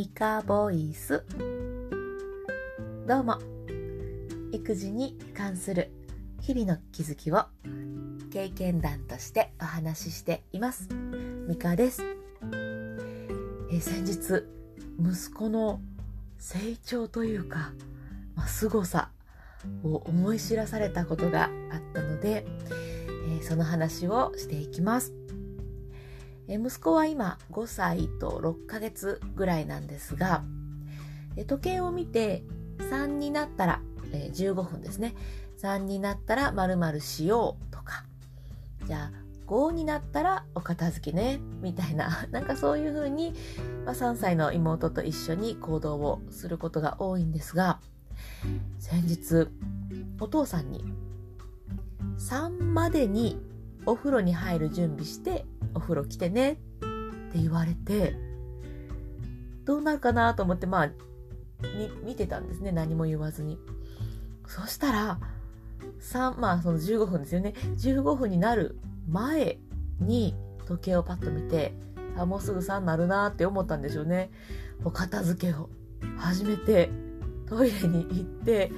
ミカボイス。どうも。育児に関する日々の気づきを経験談としてお話ししています。ミカです、え先日息子の成長というか、まあ、凄さを思い知らされたことがあったので、えその話をしていきます。え息子は今5歳と6ヶ月ぐらいなんですが、え時計を見て3になったら、え15分ですね。3になったら〇〇しようとか、じゃあ5になったらお片付けね、みたいな、なんかそういうふうに、ま、3歳の妹と一緒に行動をすることが多いんですが、先日、お父さんに3までにお風呂に入る準備してお風呂来てねって言われてどうなるかなと思ってまあ見てたんですね何も言わずに。そしたら3まあその15分ですよね。15分になる前に時計をパッと見てあもうすぐ3になるなって思ったんでしょうね。お片付けを。始めてトイレに行って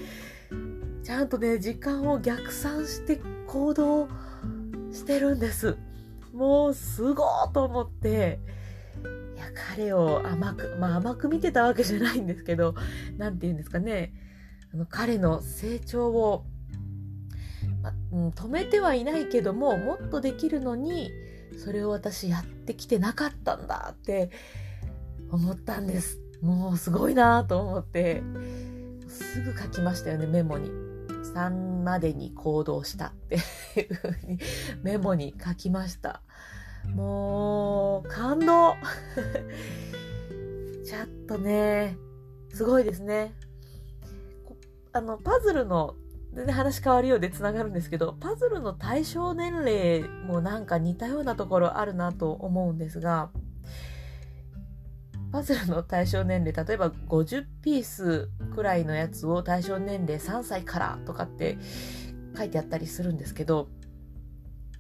ちゃんとね時間を逆算して行動してるんです。もうすごーと思って、いや、彼を甘く、まあ甘く見てたわけじゃないんですけど、なんて言うんですかね、あの彼の成長を、まうん、止めてはいないけども、もっとできるのに、それを私やってきてなかったんだって思ったんです。もうすごいなと思って、すぐ書きましたよね、メモに。3までに行動したっていうふうにメモに書きました。もう、感動 ちょっとね、すごいですね。あの、パズルの、全然話変わるようで繋がるんですけど、パズルの対象年齢もなんか似たようなところあるなと思うんですが、パズルの対象年齢、例えば50ピースくらいのやつを対象年齢3歳からとかって書いてあったりするんですけど、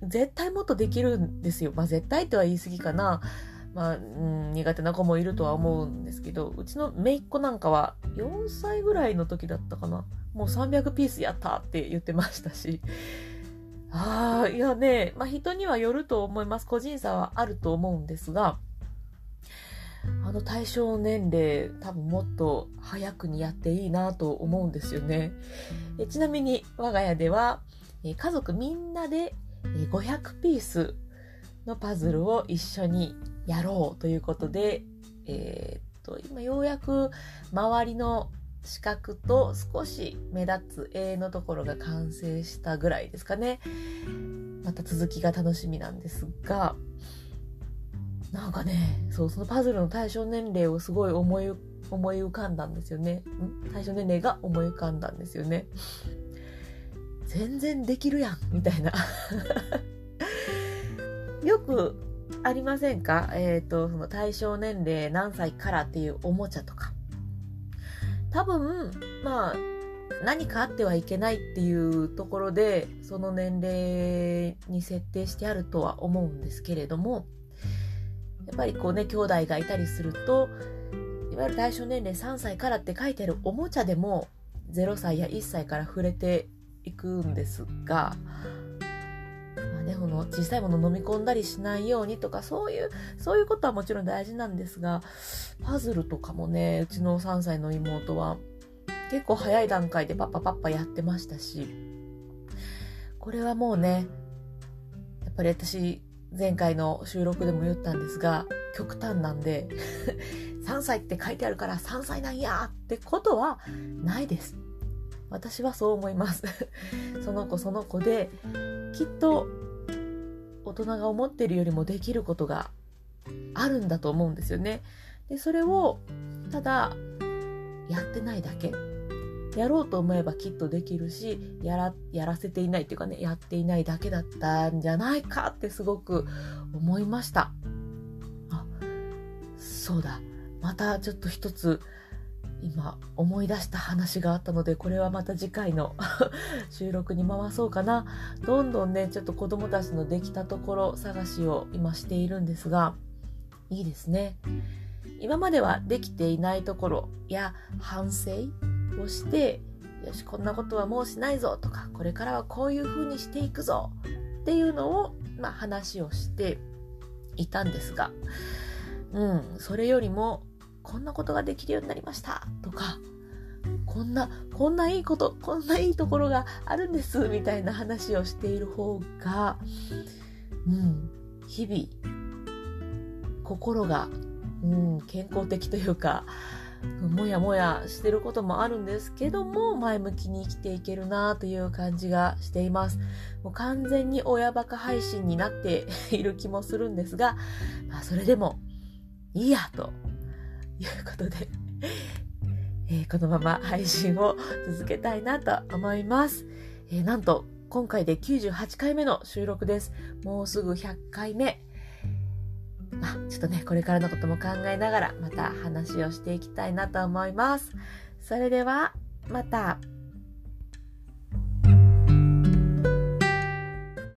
絶対もっとできるんですよ。まあ絶対とは言い過ぎかな。まあ、うん、苦手な子もいるとは思うんですけど、うちの姪っ子なんかは4歳ぐらいの時だったかな。もう300ピースやったって言ってましたし。ああ、いやね、まあ人にはよると思います。個人差はあると思うんですが、あの対象年齢多分もっと早くにやっていいなと思うんですよね。えちなみに我が家では、え家族みんなで500ピースのパズルを一緒にやろうということで、えー、っと今ようやく周りの四角と少し目立つ絵のところが完成したぐらいですかね。また続きが楽しみなんですが、なんかね、そう、そのパズルの対象年齢をすごい思い、思い浮かんだんですよね。対象年齢が思い浮かんだんですよね。全然できるやん、みたいな。よくありませんか？えっ、ー、と、その対象年齢何歳からっていうおもちゃとか。多分、まあ、何かあってはいけないっていうところで、その年齢に設定してあるとは思うんですけれども、やっぱりこうね、兄弟がいたりすると、いわゆる対象年齢3歳からって書いてあるおもちゃでも0歳や1歳から触れていくんですが、まあね、この小さいもの飲み込んだりしないようにとか、そういう、そういうことはもちろん大事なんですが、パズルとかもね、うちの3歳の妹は結構早い段階でパッパパッパやってましたし、これはもうね、やっぱり私、前回の収録でも言ったんですが、極端なんで 3歳って書いてあるから3歳なんやってことはないです。私はそう思います その子その子で、きっと大人が思ってるよりもできることがあるんだと思うんですよね。で、それをただやってないだけ。やろうと思えばきっとできるし、やら、やらせていないっていうかね、やっていないだけだったんじゃないかってすごく思いました。あ、そうだ。またちょっと一つ、今思い出した話があったので、これはまた次回の 収録に回そうかな。どんどんね、ちょっと子供たちのできたところ探しを今しているんですが、いいですね。今まではできていないところや反省をしてよしこんなことはもうしないぞとかこれからはこういうふうにしていくぞっていうのを、まあ、話をしていたんですが、うん、それよりもこんなことができるようになりましたとかこんなこんないいことこんないいところがあるんですみたいな話をしている方が、うん、日々心が、うん、健康的というかもやもやしてることもあるんですけども前向きに生きていけるなという感じがしています。もう完全に親バカ配信になっている気もするんですが、まあ、それでもいいやということでえー、このまま配信を続けたいなと思います、えー、なんと今回で98回目の収録です。もうすぐ100回目。まあ、ちょっとね、これからのことも考えながら、また話をしていきたいなと思います。それでは、また。